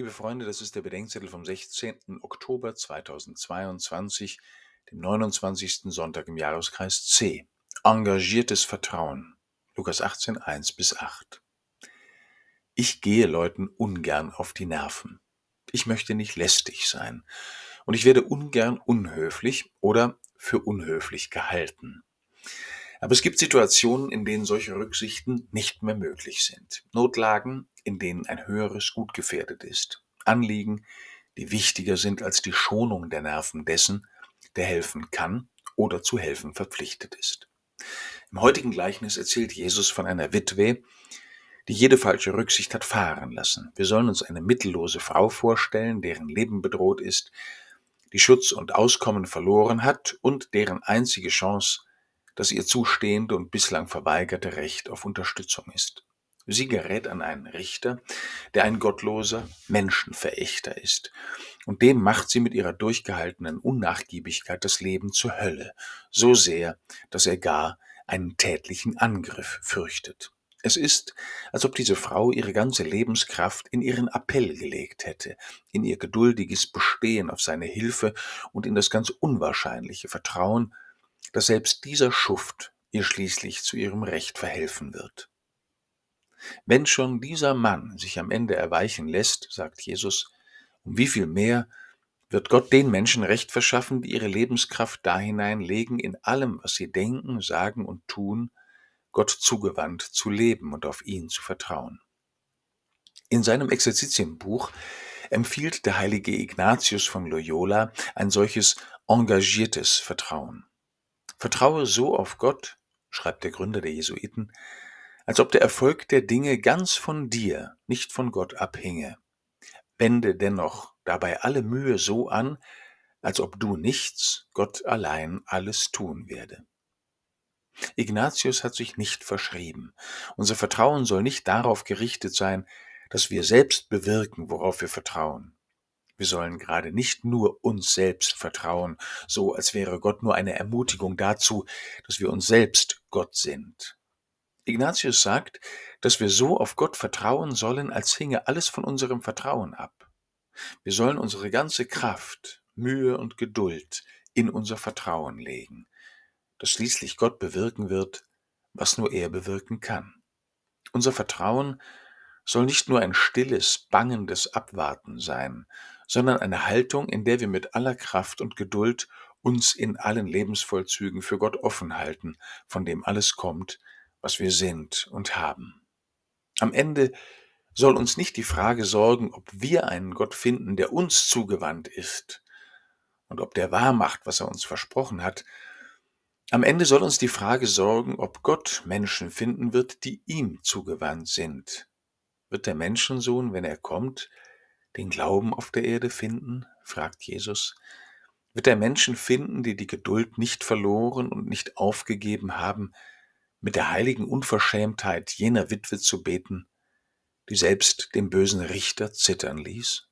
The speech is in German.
Liebe Freunde, das ist der Bedenkzettel vom 16. Oktober 2022, dem 29. Sonntag im Jahreskreis C. Engagiertes Vertrauen. Lukas 18, 1 bis 8. Ich gehe Leuten ungern auf die Nerven. Ich möchte nicht lästig sein. Und ich werde ungern unhöflich oder für unhöflich gehalten. Aber es gibt Situationen, in denen solche Rücksichten nicht mehr möglich sind. Notlagen, in denen ein höheres Gut gefährdet ist. Anliegen, die wichtiger sind als die Schonung der Nerven dessen, der helfen kann oder zu helfen verpflichtet ist. Im heutigen Gleichnis erzählt Jesus von einer Witwe, die jede falsche Rücksicht hat fahren lassen. Wir sollen uns eine mittellose Frau vorstellen, deren Leben bedroht ist, die Schutz und Auskommen verloren hat und deren einzige Chance das ihr zustehende und bislang verweigerte Recht auf Unterstützung ist. Sie gerät an einen Richter, der ein gottloser Menschenverächter ist, und dem macht sie mit ihrer durchgehaltenen Unnachgiebigkeit das Leben zur Hölle, so sehr, dass er gar einen tätlichen Angriff fürchtet. Es ist, als ob diese Frau ihre ganze Lebenskraft in ihren Appell gelegt hätte, in ihr geduldiges Bestehen auf seine Hilfe und in das ganz unwahrscheinliche Vertrauen, dass selbst dieser Schuft ihr schließlich zu ihrem Recht verhelfen wird. Wenn schon dieser Mann sich am Ende erweichen lässt, sagt Jesus, um wie viel mehr wird Gott den Menschen Recht verschaffen, die ihre Lebenskraft dahinein legen, in allem, was sie denken, sagen und tun, Gott zugewandt zu leben und auf ihn zu vertrauen. In seinem Exerzitienbuch empfiehlt der heilige Ignatius von Loyola ein solches engagiertes Vertrauen. Vertraue so auf Gott, schreibt der Gründer der Jesuiten, als ob der Erfolg der Dinge ganz von dir, nicht von Gott abhinge. Wende dennoch dabei alle Mühe so an, als ob du nichts, Gott allein alles tun werde. Ignatius hat sich nicht verschrieben. Unser Vertrauen soll nicht darauf gerichtet sein, dass wir selbst bewirken, worauf wir vertrauen. Wir sollen gerade nicht nur uns selbst vertrauen, so als wäre Gott nur eine Ermutigung dazu, dass wir uns selbst Gott sind. Ignatius sagt, dass wir so auf Gott vertrauen sollen, als hinge alles von unserem Vertrauen ab. Wir sollen unsere ganze Kraft, Mühe und Geduld in unser Vertrauen legen, dass schließlich Gott bewirken wird, was nur er bewirken kann. Unser Vertrauen soll nicht nur ein stilles, bangendes Abwarten sein, sondern eine Haltung, in der wir mit aller Kraft und Geduld uns in allen Lebensvollzügen für Gott offen halten, von dem alles kommt, was wir sind und haben. Am Ende soll uns nicht die Frage sorgen, ob wir einen Gott finden, der uns zugewandt ist und ob der wahr macht, was er uns versprochen hat. Am Ende soll uns die Frage sorgen, ob Gott Menschen finden wird, die ihm zugewandt sind. Wird der Menschensohn, wenn er kommt, den Glauben auf der Erde finden? fragt Jesus. Wird er Menschen finden, die die Geduld nicht verloren und nicht aufgegeben haben, mit der heiligen Unverschämtheit jener Witwe zu beten, die selbst den bösen Richter zittern ließ?